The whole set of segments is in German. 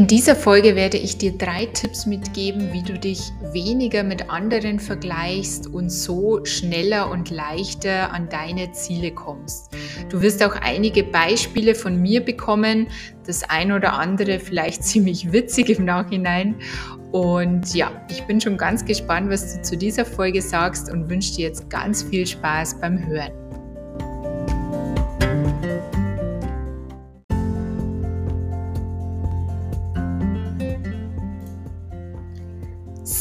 In dieser Folge werde ich dir drei Tipps mitgeben, wie du dich weniger mit anderen vergleichst und so schneller und leichter an deine Ziele kommst. Du wirst auch einige Beispiele von mir bekommen, das ein oder andere vielleicht ziemlich witzig im Nachhinein. Und ja, ich bin schon ganz gespannt, was du zu dieser Folge sagst und wünsche dir jetzt ganz viel Spaß beim Hören.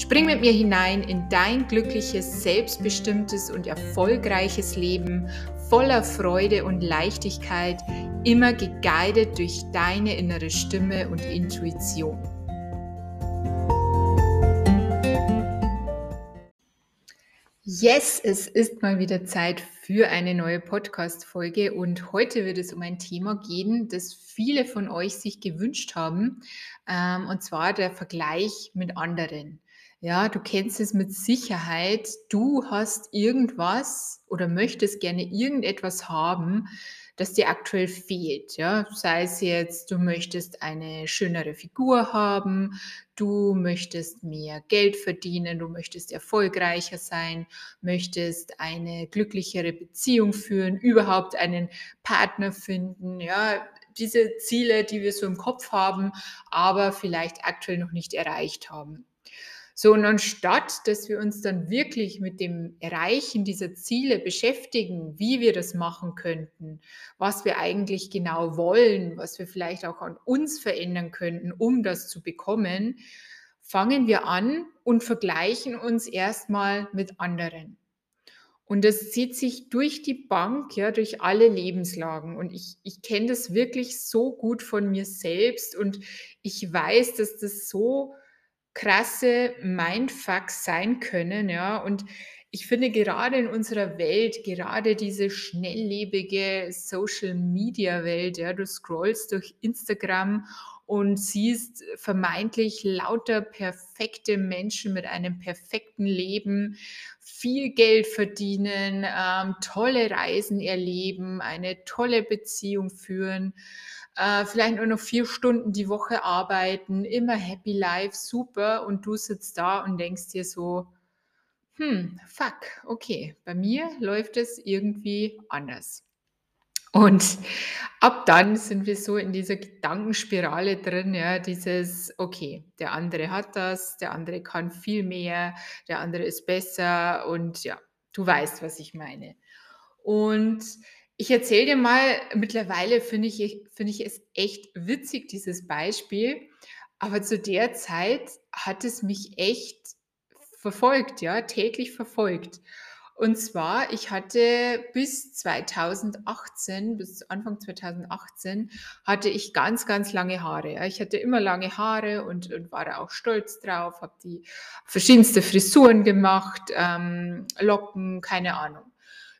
Spring mit mir hinein in dein glückliches, selbstbestimmtes und erfolgreiches Leben voller Freude und Leichtigkeit, immer geguidet durch deine innere Stimme und Intuition. Yes, es ist mal wieder Zeit für eine neue Podcast-Folge und heute wird es um ein Thema gehen, das viele von euch sich gewünscht haben, ähm, und zwar der Vergleich mit anderen. Ja, du kennst es mit Sicherheit. Du hast irgendwas oder möchtest gerne irgendetwas haben, das dir aktuell fehlt. Ja, sei es jetzt, du möchtest eine schönere Figur haben, du möchtest mehr Geld verdienen, du möchtest erfolgreicher sein, möchtest eine glücklichere Beziehung führen, überhaupt einen Partner finden. Ja, diese Ziele, die wir so im Kopf haben, aber vielleicht aktuell noch nicht erreicht haben. So, und anstatt, dass wir uns dann wirklich mit dem Erreichen dieser Ziele beschäftigen, wie wir das machen könnten, was wir eigentlich genau wollen, was wir vielleicht auch an uns verändern könnten, um das zu bekommen, fangen wir an und vergleichen uns erstmal mit anderen. Und das zieht sich durch die Bank, ja, durch alle Lebenslagen. Und ich, ich kenne das wirklich so gut von mir selbst und ich weiß, dass das so krasse Mindfucks sein können, ja. Und ich finde gerade in unserer Welt, gerade diese schnelllebige Social Media Welt, ja, du scrollst durch Instagram und siehst vermeintlich lauter perfekte Menschen mit einem perfekten Leben, viel Geld verdienen, ähm, tolle Reisen erleben, eine tolle Beziehung führen äh, vielleicht nur noch vier Stunden die Woche arbeiten, immer Happy Life, super. Und du sitzt da und denkst dir so, hm, fuck, okay, bei mir läuft es irgendwie anders. Und ab dann sind wir so in dieser Gedankenspirale drin, ja, dieses, okay, der andere hat das, der andere kann viel mehr, der andere ist besser und ja, du weißt, was ich meine. Und ich erzähle dir mal, mittlerweile finde ich, finde ich es echt witzig, dieses Beispiel. Aber zu der Zeit hat es mich echt verfolgt, ja, täglich verfolgt. Und zwar, ich hatte bis 2018, bis Anfang 2018, hatte ich ganz, ganz lange Haare. Ich hatte immer lange Haare und, und war da auch stolz drauf, habe die verschiedenste Frisuren gemacht, ähm, Locken, keine Ahnung.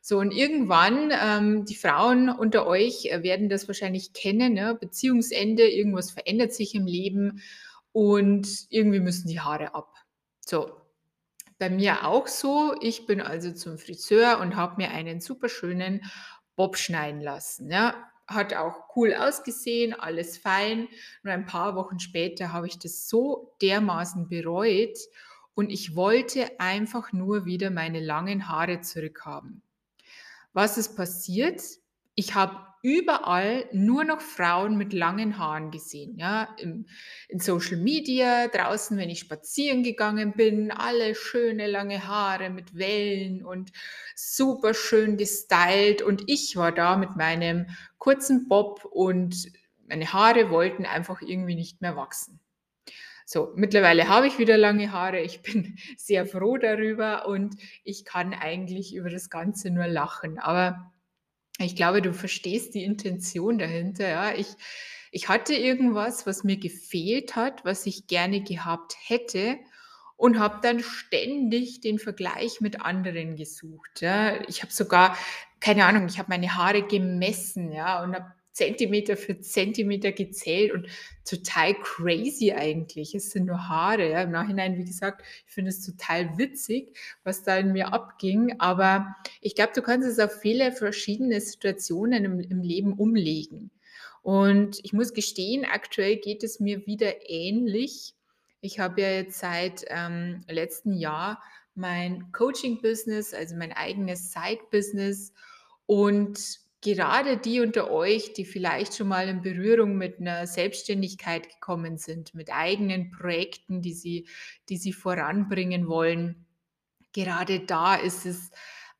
So, und irgendwann, ähm, die Frauen unter euch äh, werden das wahrscheinlich kennen, ne? Beziehungsende, irgendwas verändert sich im Leben und irgendwie müssen die Haare ab. So, bei mir auch so. Ich bin also zum Friseur und habe mir einen super schönen Bob schneiden lassen. Ja? Hat auch cool ausgesehen, alles fein. Nur ein paar Wochen später habe ich das so dermaßen bereut und ich wollte einfach nur wieder meine langen Haare zurückhaben. Was ist passiert? Ich habe überall nur noch Frauen mit langen Haaren gesehen. Ja, Im, in Social Media, draußen, wenn ich spazieren gegangen bin, alle schöne lange Haare mit Wellen und super schön gestylt. Und ich war da mit meinem kurzen Bob und meine Haare wollten einfach irgendwie nicht mehr wachsen. So, mittlerweile habe ich wieder lange Haare. Ich bin sehr froh darüber und ich kann eigentlich über das Ganze nur lachen. Aber ich glaube, du verstehst die Intention dahinter. Ja, ich, Ich hatte irgendwas, was mir gefehlt hat, was ich gerne gehabt hätte und habe dann ständig den Vergleich mit anderen gesucht, ja. Ich habe sogar keine Ahnung, ich habe meine Haare gemessen, ja, und habe Zentimeter für Zentimeter gezählt und total crazy eigentlich. Es sind nur Haare, ja. Im Nachhinein, wie gesagt, ich finde es total witzig, was da in mir abging, aber ich glaube, du kannst es auf viele verschiedene Situationen im im Leben umlegen. Und ich muss gestehen, aktuell geht es mir wieder ähnlich. Ich habe ja jetzt seit, ähm, letztem Jahr mein Coaching-Business, also mein eigenes Side-Business und gerade die unter euch, die vielleicht schon mal in Berührung mit einer Selbstständigkeit gekommen sind, mit eigenen Projekten, die sie die sie voranbringen wollen, gerade da ist es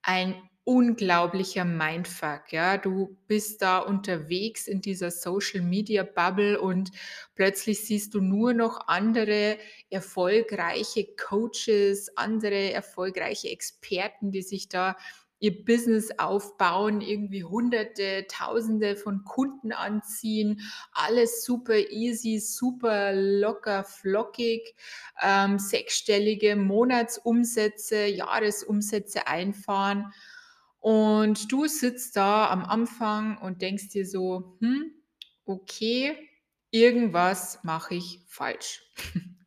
ein unglaublicher Mindfuck, ja. Du bist da unterwegs in dieser Social-Media-Bubble und plötzlich siehst du nur noch andere erfolgreiche Coaches, andere erfolgreiche Experten, die sich da ihr Business aufbauen, irgendwie Hunderte, Tausende von Kunden anziehen, alles super easy, super locker, flockig, ähm, sechsstellige Monatsumsätze, Jahresumsätze einfahren. Und du sitzt da am Anfang und denkst dir so: „Hm, okay, irgendwas mache ich falsch.“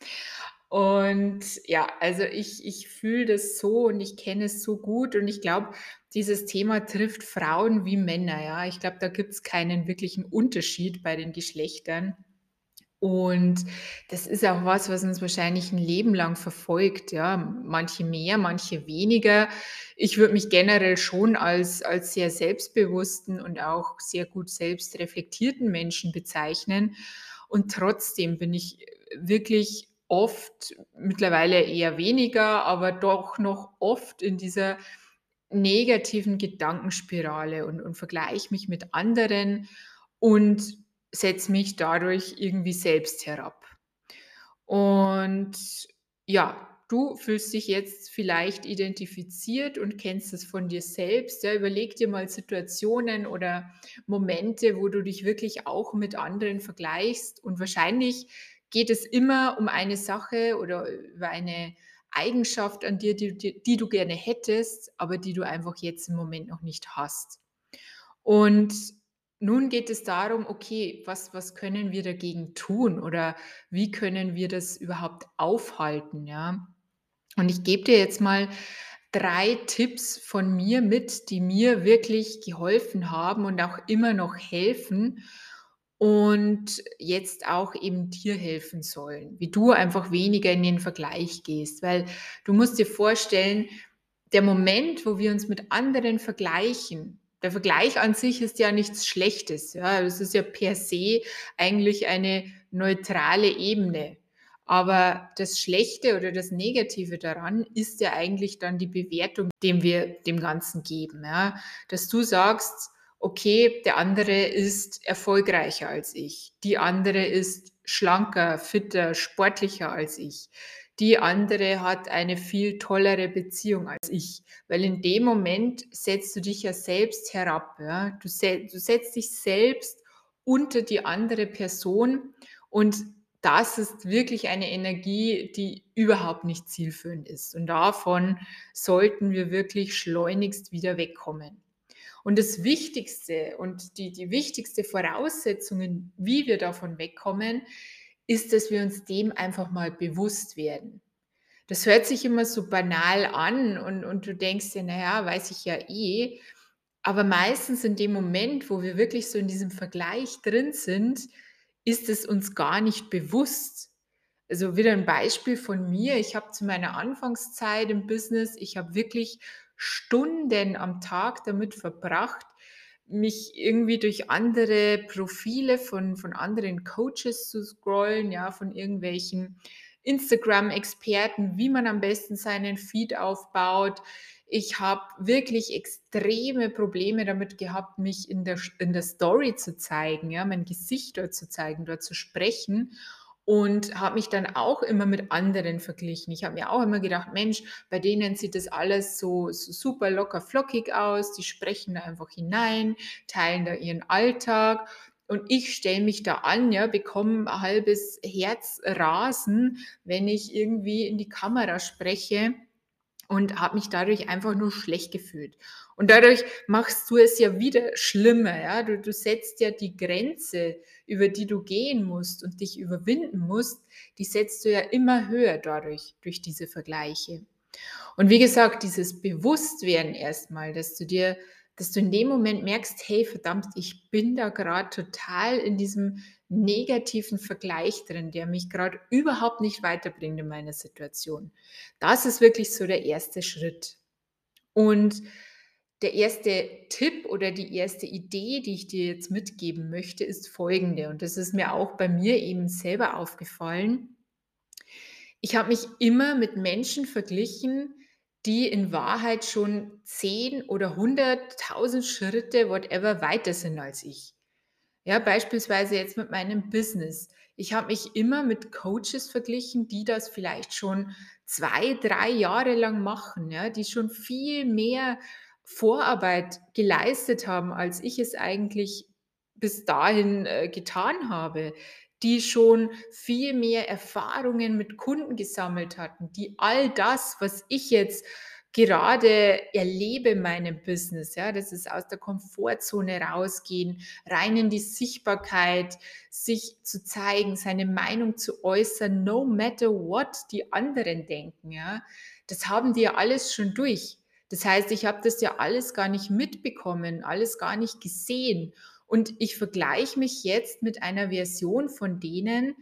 Und ja, also ich ich fühle das so und ich kenne es so gut und ich glaube, dieses Thema trifft Frauen wie Männer, ja. Ich glaube, da gibt's keinen wirklichen Unterschied bei den Geschlechtern. Und das ist auch was, was uns wahrscheinlich ein Leben lang verfolgt, ja. Manche mehr, manche weniger. Ich würde mich generell schon als als sehr selbstbewussten und auch sehr gut selbst reflektierten Menschen bezeichnen. Und trotzdem bin ich wirklich oft, mittlerweile eher weniger, aber doch noch oft in dieser negativen Gedankenspirale und und vergleiche mich mit anderen und setze mich dadurch irgendwie selbst herab. Und ja, du fühlst dich jetzt vielleicht identifiziert und kennst es von dir selbst. Ja, überleg dir mal Situationen oder Momente, wo du dich wirklich auch mit anderen vergleichst. Und wahrscheinlich geht es immer um eine Sache oder über eine Eigenschaft an dir, die, die, die du gerne hättest, aber die du einfach jetzt im Moment noch nicht hast. Und nun geht es darum, okay, was, was können wir dagegen tun oder wie können wir das überhaupt aufhalten, ja? Und ich gebe dir jetzt mal drei Tipps von mir mit, die mir wirklich geholfen haben und auch immer noch helfen und jetzt auch eben dir helfen sollen, wie du einfach weniger in den Vergleich gehst. Weil du musst dir vorstellen, der Moment, wo wir uns mit anderen vergleichen, der Vergleich an sich ist ja nichts Schlechtes. Ja, es ist ja per se eigentlich eine neutrale Ebene. Aber das Schlechte oder das Negative daran ist ja eigentlich dann die Bewertung, die wir dem Ganzen geben. Ja? Dass du sagst, okay, der andere ist erfolgreicher als ich, die andere ist schlanker, fitter, sportlicher als ich, die andere hat eine viel tollere Beziehung als ich, weil in dem Moment setzt du dich ja selbst herab. Ja? Du, se du setzt dich selbst unter die andere Person und das ist wirklich eine Energie, die überhaupt nicht zielführend ist. Und davon sollten wir wirklich schleunigst wieder wegkommen. Und das Wichtigste und die, die wichtigste Voraussetzung, wie wir davon wegkommen, ist, dass wir uns dem einfach mal bewusst werden. Das hört sich immer so banal an und, und du denkst dir, naja, weiß ich ja eh. Aber meistens in dem Moment, wo wir wirklich so in diesem Vergleich drin sind, ist es uns gar nicht bewusst. Also wieder ein Beispiel von mir. Ich habe zu meiner Anfangszeit im Business, ich habe wirklich Stunden am Tag damit verbracht, mich irgendwie durch andere Profile von, von anderen Coaches zu scrollen, ja, von irgendwelchen Instagram-Experten, wie man am besten seinen Feed aufbaut. Ich habe wirklich extreme Probleme damit gehabt, mich in der, in der Story zu zeigen, ja, mein Gesicht dort zu zeigen, dort zu sprechen und habe mich dann auch immer mit anderen verglichen. Ich habe mir auch immer gedacht, Mensch, bei denen sieht das alles so, so super locker flockig aus, die sprechen da einfach hinein, teilen da ihren Alltag und ich stelle mich da an, ja, bekomme ein halbes Herzrasen, wenn ich irgendwie in die Kamera spreche und habe mich dadurch einfach nur schlecht gefühlt. Und dadurch machst du es ja wieder schlimmer. Ja? Du, du setzt ja die Grenze, über die du gehen musst und dich überwinden musst, die setzt du ja immer höher dadurch, durch diese Vergleiche. Und wie gesagt, dieses Bewusstwerden erstmal, dass du dir, dass du in dem Moment merkst, hey, verdammt, ich bin da gerade total in diesem negativen Vergleich drin, der mich gerade überhaupt nicht weiterbringt in meiner Situation. Das ist wirklich so der erste Schritt. Und der erste Tipp oder die erste Idee, die ich dir jetzt mitgeben möchte, ist folgende. Und das ist mir auch bei mir eben selber aufgefallen. Ich habe mich immer mit Menschen verglichen, die in Wahrheit schon 10 oder 100.000 Schritte, whatever, weiter sind als ich. Ja, beispielsweise jetzt mit meinem Business. Ich habe mich immer mit Coaches verglichen, die das vielleicht schon zwei, drei Jahre lang machen, ja, die schon viel mehr Vorarbeit geleistet haben, als ich es eigentlich bis dahin äh, getan habe, die schon viel mehr Erfahrungen mit Kunden gesammelt hatten, die all das, was ich jetzt gerade erlebe in meinem Business, ja, das ist aus der Komfortzone rausgehen, rein in die Sichtbarkeit, sich zu zeigen, seine Meinung zu äußern, no matter what die anderen denken, ja, das haben die alles schon durch. Das heißt, ich habe das ja alles gar nicht mitbekommen, alles gar nicht gesehen. Und ich vergleiche mich jetzt mit einer Version von denen,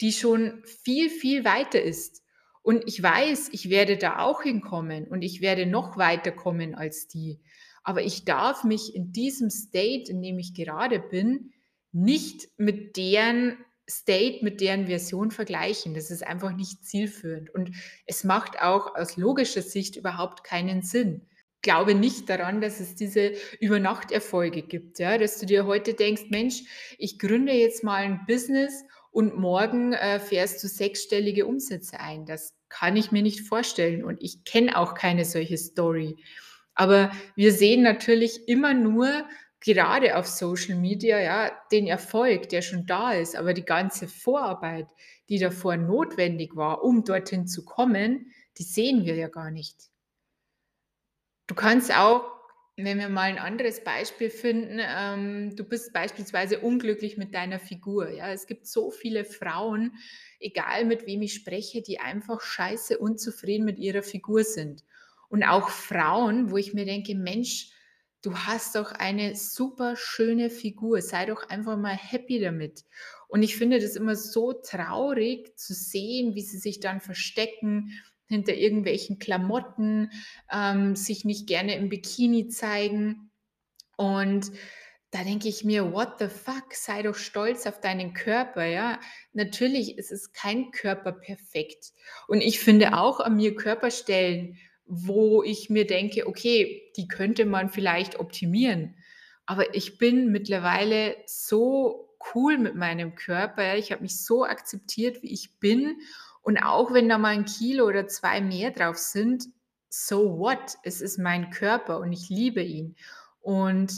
die schon viel, viel weiter ist. Und ich weiß, ich werde da auch hinkommen und ich werde noch weiter kommen als die. Aber ich darf mich in diesem State, in dem ich gerade bin, nicht mit deren State mit deren Version vergleichen. Das ist einfach nicht zielführend. Und es macht auch aus logischer Sicht überhaupt keinen Sinn. Ich glaube nicht daran, dass es diese Übernachterfolge gibt, ja, dass du dir heute denkst, Mensch, ich gründe jetzt mal ein Business und morgen äh, fährst du sechsstellige Umsätze ein. Das kann ich mir nicht vorstellen und ich kenne auch keine solche Story. Aber wir sehen natürlich immer nur gerade auf Social Media, ja, den Erfolg, der schon da ist, aber die ganze Vorarbeit, die davor notwendig war, um dorthin zu kommen, die sehen wir ja gar nicht. Du kannst auch, wenn wir mal ein anderes Beispiel finden, ähm, du bist beispielsweise unglücklich mit deiner Figur. Ja, es gibt so viele Frauen, egal mit wem ich spreche, die einfach scheiße unzufrieden mit ihrer Figur sind. Und auch Frauen, wo ich mir denke, Mensch, du hast doch eine super schöne Figur, sei doch einfach mal happy damit. Und ich finde das immer so traurig zu sehen, wie sie sich dann verstecken hinter irgendwelchen Klamotten, ähm, sich nicht gerne im Bikini zeigen. Und da denke ich mir, what the fuck, sei doch stolz auf deinen Körper, ja. Natürlich ist es kein Körper perfekt. Und ich finde auch an mir Körperstellen, wo ich mir denke, okay, die könnte man vielleicht optimieren. Aber ich bin mittlerweile so cool mit meinem Körper. Ich habe mich so akzeptiert, wie ich bin. Und auch wenn da mal ein Kilo oder zwei mehr drauf sind, so what? Es ist mein Körper und ich liebe ihn. Und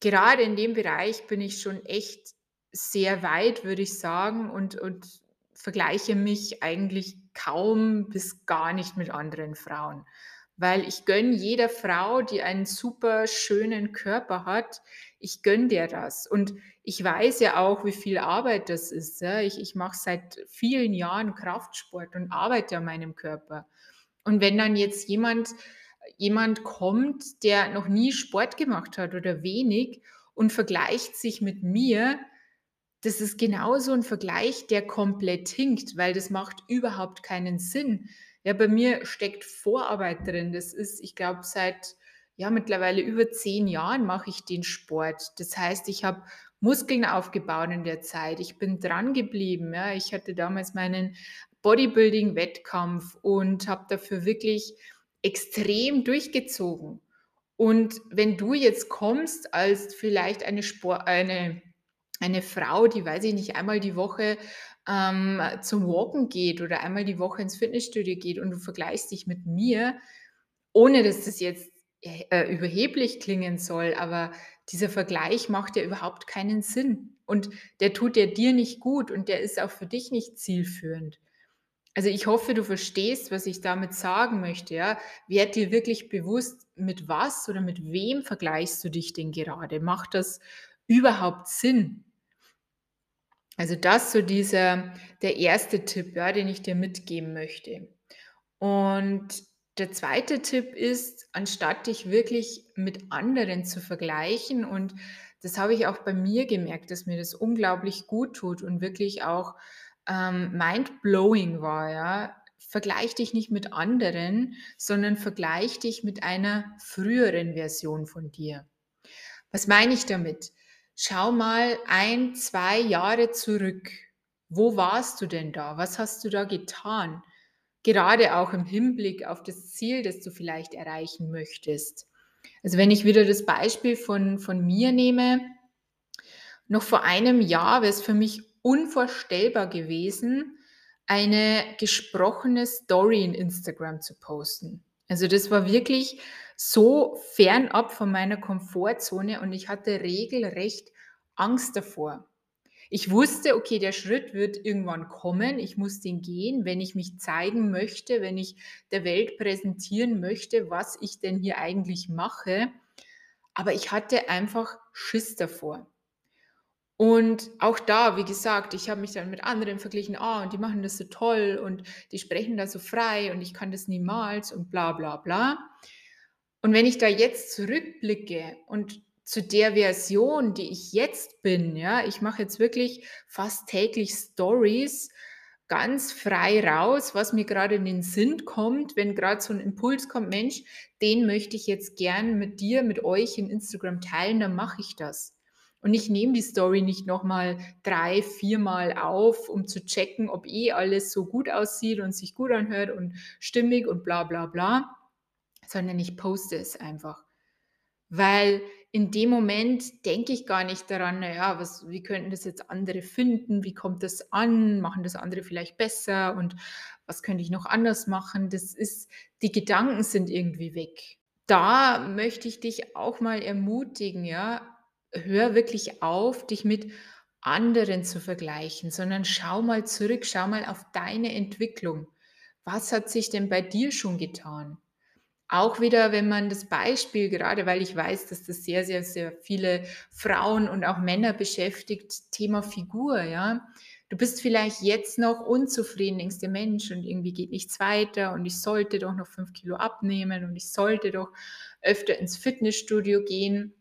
gerade in dem Bereich bin ich schon echt sehr weit, würde ich sagen, und, und vergleiche mich eigentlich kaum bis gar nicht mit anderen Frauen. Weil ich gönne jeder Frau, die einen super schönen Körper hat, ich gönne dir das. Und ich weiß ja auch, wie viel Arbeit das ist. Ja. Ich, ich mache seit vielen Jahren Kraftsport und arbeite an meinem Körper. Und wenn dann jetzt jemand, jemand kommt, der noch nie Sport gemacht hat oder wenig und vergleicht sich mit mir, das ist genauso ein Vergleich, der komplett hinkt, weil das macht überhaupt keinen Sinn. Ja, bei mir steckt Vorarbeit drin. Das ist, ich glaube, seit ja mittlerweile über zehn Jahren mache ich den Sport. Das heißt, ich habe Muskeln aufgebaut in der Zeit. Ich bin dran geblieben. Ja. Ich hatte damals meinen Bodybuilding-Wettkampf und habe dafür wirklich extrem durchgezogen. Und wenn du jetzt kommst als vielleicht eine Sport, eine eine Frau, die, weiß ich nicht, einmal die Woche ähm, zum Walken geht oder einmal die Woche ins Fitnessstudio geht und du vergleichst dich mit mir, ohne dass das jetzt äh, überheblich klingen soll, aber dieser Vergleich macht ja überhaupt keinen Sinn. und der tut ja dir nicht gut und der ist auch für dich nicht zielführend. Also ich hoffe, du verstehst, was ich damit sagen möchte. Ja? Werd dir wirklich bewusst, mit was oder mit wem vergleichst du dich denn gerade? Macht das überhaupt Sinn? Also das so dieser der erste Tipp, ja, den ich dir mitgeben möchte. Und der zweite Tipp ist, anstatt dich wirklich mit anderen zu vergleichen und das habe ich auch bei mir gemerkt, dass mir das unglaublich gut tut und wirklich auch ähm, mind-blowing war, ja. Vergleich dich nicht mit anderen, sondern vergleich dich mit einer früheren Version von dir. Was meine ich damit? Schau mal ein, zwei Jahre zurück. Wo warst du denn da? Was hast du da getan? Gerade auch im Hinblick auf das Ziel, das du vielleicht erreichen möchtest. Also wenn ich wieder das Beispiel von, von mir nehme, noch vor einem Jahr wäre es für mich unvorstellbar gewesen, eine gesprochene Story in Instagram zu posten. Also das war wirklich so fernab von meiner Komfortzone und ich hatte regelrecht Angst davor. Ich wusste, okay, der Schritt wird irgendwann kommen, ich muss den gehen, wenn ich mich zeigen möchte, wenn ich der Welt präsentieren möchte, was ich denn hier eigentlich mache. Aber ich hatte einfach Schiss davor. Und auch da, wie gesagt, ich habe mich dann mit anderen verglichen, ah, und die machen das so toll und die sprechen da so frei und ich kann das niemals und bla bla bla. Und wenn ich da jetzt zurückblicke und zu der Version, die ich jetzt bin, ja, ich mache jetzt wirklich fast täglich Stories ganz frei raus, was mir gerade in den Sinn kommt, wenn gerade so ein Impuls kommt, Mensch, den möchte ich jetzt gern mit dir, mit euch in Instagram teilen, dann mache ich das. Und ich nehme die Story nicht nochmal drei, viermal auf, um zu checken, ob eh alles so gut aussieht und sich gut anhört und stimmig und bla bla bla, sondern ich poste es einfach. Weil in dem Moment denke ich gar nicht daran, naja, was, wie könnten das jetzt andere finden, wie kommt das an, machen das andere vielleicht besser und was könnte ich noch anders machen. Das ist, die Gedanken sind irgendwie weg. Da möchte ich dich auch mal ermutigen, ja, hör wirklich auf, dich mit anderen zu vergleichen, sondern schau mal zurück, schau mal auf deine Entwicklung. Was hat sich denn bei dir schon getan? Auch wieder, wenn man das Beispiel, gerade weil ich weiß, dass das sehr, sehr, sehr viele Frauen und auch Männer beschäftigt, Thema Figur, ja. Du bist vielleicht jetzt noch unzufrieden, denkst der Mensch und irgendwie geht nichts weiter und ich sollte doch noch fünf Kilo abnehmen und ich sollte doch öfter ins Fitnessstudio gehen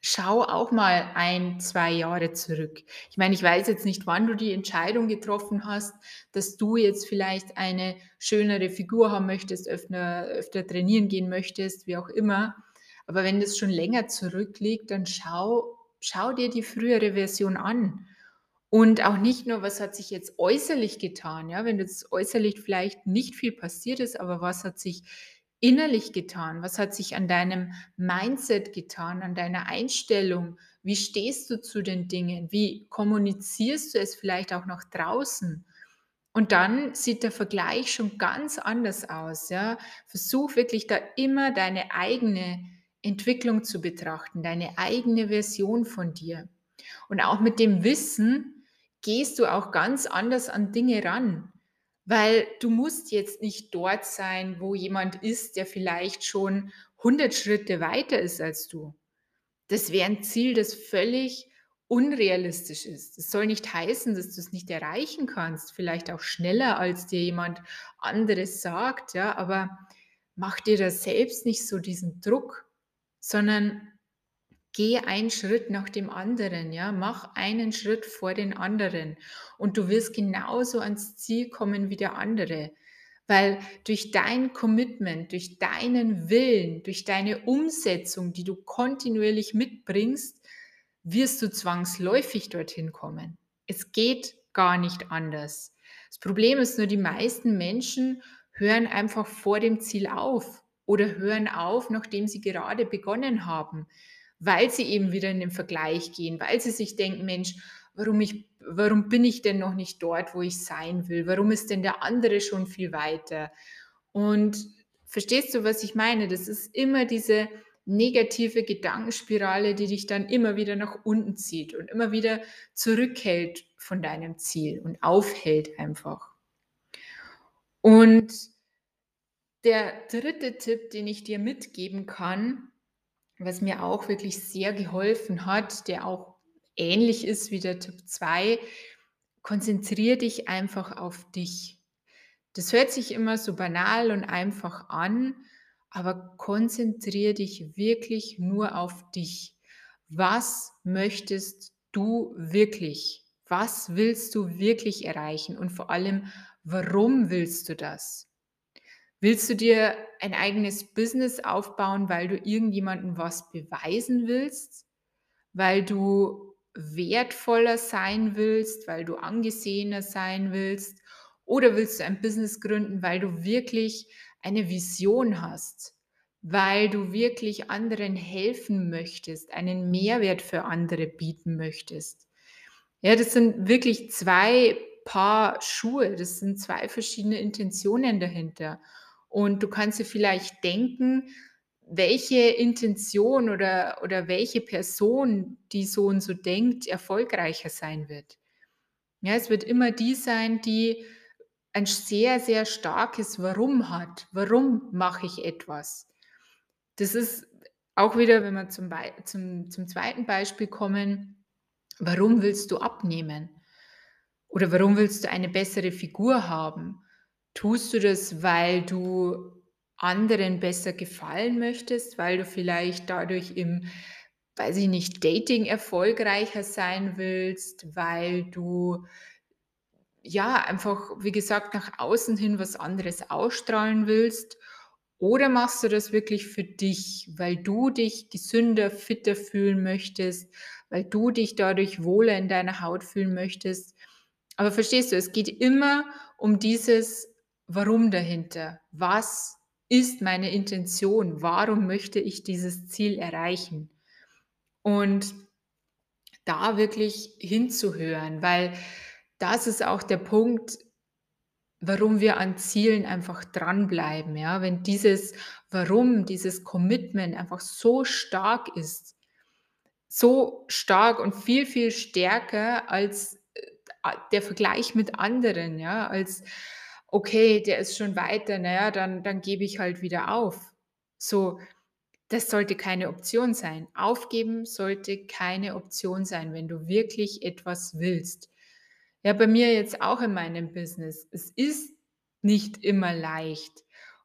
schau auch mal ein, zwei Jahre zurück. Ich meine, ich weiß jetzt nicht, wann du die Entscheidung getroffen hast, dass du jetzt vielleicht eine schönere Figur haben möchtest, öfter, öfter trainieren gehen möchtest, wie auch immer. Aber wenn das schon länger zurückliegt, dann schau, schau dir die frühere Version an. Und auch nicht nur, was hat sich jetzt äußerlich getan, ja, wenn jetzt äußerlich vielleicht nicht viel passiert ist, aber was hat sich innerlich getan? Was hat sich an deinem Mindset getan, an deiner Einstellung? Wie stehst du zu den Dingen? Wie kommunizierst du es vielleicht auch nach draußen? Und dann sieht der Vergleich schon ganz anders aus. Ja? Versuch wirklich da immer deine eigene Entwicklung zu betrachten, deine eigene Version von dir. Und auch mit dem Wissen gehst du auch ganz anders an Dinge ran. Weil du musst jetzt nicht dort sein, wo jemand ist, der vielleicht schon 100 Schritte weiter ist als du. Das wäre ein Ziel, das völlig unrealistisch ist. Das soll nicht heißen, dass du es nicht erreichen kannst, vielleicht auch schneller, als dir jemand anderes sagt, ja, aber mach dir da selbst nicht so diesen Druck, sondern Geh einen Schritt nach dem anderen, ja, mach einen Schritt vor den anderen und du wirst genauso ans Ziel kommen wie der andere, weil durch dein Commitment, durch deinen Willen, durch deine Umsetzung, die du kontinuierlich mitbringst, wirst du zwangsläufig dorthin kommen. Es geht gar nicht anders. Das Problem ist nur, die meisten Menschen hören einfach vor dem Ziel auf oder hören auf, nachdem sie gerade begonnen haben weil sie eben wieder in den Vergleich gehen, weil sie sich denken, Mensch, warum, ich, warum bin ich denn noch nicht dort, wo ich sein will? Warum ist denn der andere schon viel weiter? Und verstehst du, was ich meine? Das ist immer diese negative Gedankenspirale, die dich dann immer wieder nach unten zieht und immer wieder zurückhält von deinem Ziel und aufhält einfach. Und der dritte Tipp, den ich dir mitgeben kann, was mir auch wirklich sehr geholfen hat, der auch ähnlich ist wie der Tipp 2, konzentriere dich einfach auf dich. Das hört sich immer so banal und einfach an, aber konzentriere dich wirklich nur auf dich. Was möchtest du wirklich? Was willst du wirklich erreichen? Und vor allem, warum willst du das? Willst du dir ein eigenes Business aufbauen, weil du irgendjemandem was beweisen willst? Weil du wertvoller sein willst, weil du angesehener sein willst? Oder willst du ein Business gründen, weil du wirklich eine Vision hast, weil du wirklich anderen helfen möchtest, einen Mehrwert für andere bieten möchtest? Ja, das sind wirklich zwei Paar Schuhe, das sind zwei verschiedene Intentionen dahinter. Und du kannst dir vielleicht denken, welche Intention oder, oder welche Person, die so und so denkt, erfolgreicher sein wird. Ja, es wird immer die sein, die ein sehr, sehr starkes Warum hat. Warum mache ich etwas? Das ist auch wieder, wenn wir zum, zum, zum zweiten Beispiel kommen, warum willst du abnehmen? Oder warum willst du eine bessere Figur haben? Tust du das, weil du anderen besser gefallen möchtest, weil du vielleicht dadurch im, weiß ich nicht, Dating erfolgreicher sein willst, weil du ja einfach, wie gesagt, nach außen hin was anderes ausstrahlen willst? Oder machst du das wirklich für dich, weil du dich gesünder, fitter fühlen möchtest, weil du dich dadurch wohler in deiner Haut fühlen möchtest? Aber verstehst du, es geht immer um dieses Warum dahinter? Was ist meine Intention? Warum möchte ich dieses Ziel erreichen? Und da wirklich hinzuhören, weil das ist auch der Punkt, warum wir an Zielen einfach dranbleiben. Ja? Wenn dieses Warum, dieses Commitment einfach so stark ist, so stark und viel, viel stärker als äh, der Vergleich mit anderen, ja, als okay, der ist schon weiter, naja, dann, dann gebe ich halt wieder auf. So, das sollte keine Option sein. Aufgeben sollte keine Option sein, wenn du wirklich etwas willst. Ja, bei mir jetzt auch in meinem Business. Es ist nicht immer leicht.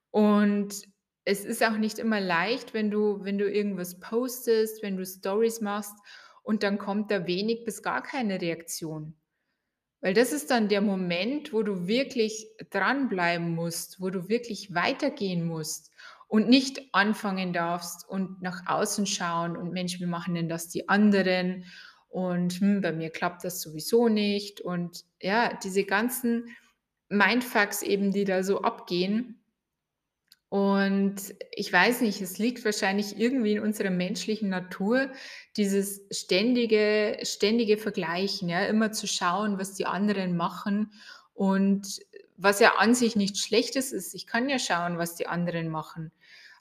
Und es ist auch nicht immer leicht, wenn du, wenn du irgendwas postest, wenn du Stories machst und dann kommt da wenig bis gar keine Reaktion. Weil das ist dann der Moment, wo du wirklich dranbleiben musst, wo du wirklich weitergehen musst und nicht anfangen darfst und nach außen schauen und Mensch, wie machen denn das die anderen? Und hm, bei mir klappt das sowieso nicht. Und ja, diese ganzen Mindfucks eben, die da so abgehen, und ich weiß nicht, es liegt wahrscheinlich irgendwie in unserer menschlichen Natur, dieses ständige, ständige Vergleichen, ja, immer zu schauen, was die anderen machen und was ja an sich nichts Schlechtes ist. Ich kann ja schauen, was die anderen machen.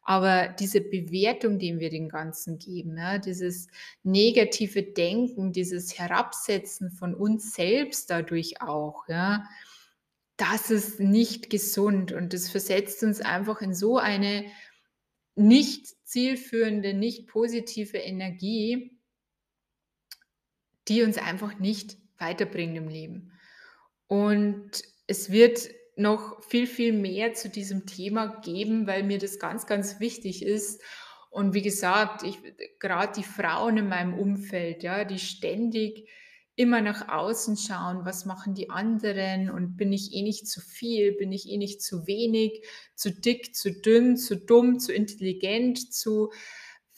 Aber diese Bewertung, die wir den Ganzen geben, ja, dieses negative Denken, dieses Herabsetzen von uns selbst dadurch auch, ja, das ist nicht gesund und das versetzt uns einfach in so eine nicht zielführende, nicht positive Energie, die uns einfach nicht weiterbringt im Leben. Und es wird noch viel, viel mehr zu diesem Thema geben, weil mir das ganz, ganz wichtig ist. Und wie gesagt, gerade die Frauen in meinem Umfeld, ja, die ständig immer nach außen schauen, was machen die anderen und bin ich eh nicht zu viel, bin ich eh nicht zu wenig, zu dick, zu dünn, zu dumm, zu intelligent, zu,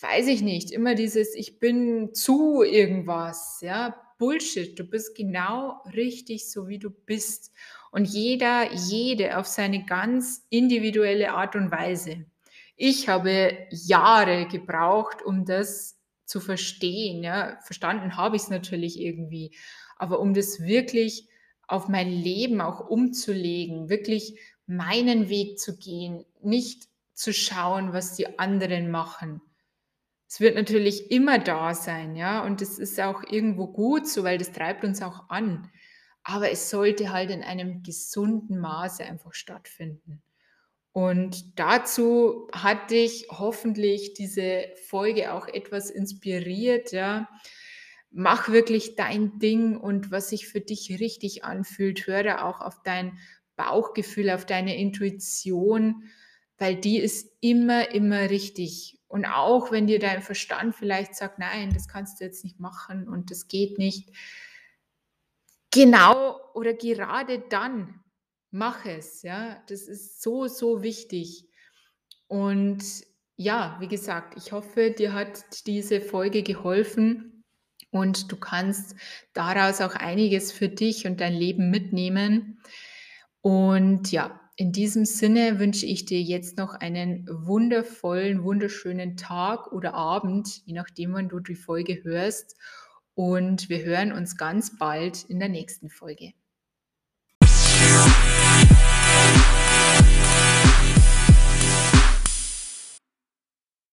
weiß ich nicht, immer dieses, ich bin zu irgendwas, ja, Bullshit, du bist genau richtig so, wie du bist. Und jeder, jede auf seine ganz individuelle Art und Weise. Ich habe Jahre gebraucht, um das zu verstehen. Ja, verstanden habe ich es natürlich irgendwie, aber um das wirklich auf mein Leben auch umzulegen, wirklich meinen Weg zu gehen, nicht zu schauen, was die anderen machen. Es wird natürlich immer da sein, ja, und das ist auch irgendwo gut so, weil das treibt uns auch an. Aber es sollte halt in einem gesunden Maße einfach stattfinden. Und dazu hat dich hoffentlich diese Folge auch etwas inspiriert, ja. Mach wirklich dein Ding und was sich für dich richtig anfühlt. Höre auch auf dein Bauchgefühl, auf deine Intuition, weil die ist immer, immer richtig. Und auch wenn dir dein Verstand vielleicht sagt, nein, das kannst du jetzt nicht machen und das geht nicht. Genau oder gerade dann mach es, ja. Das ist so, so wichtig. Und ja, wie gesagt, ich hoffe, dir hat diese Folge geholfen und du kannst daraus auch einiges für dich und dein Leben mitnehmen. Und ja, in diesem Sinne wünsche ich dir jetzt noch einen wundervollen, wunderschönen Tag oder Abend, je nachdem, wann du die Folge hörst. Und wir hören uns ganz bald in der nächsten Folge.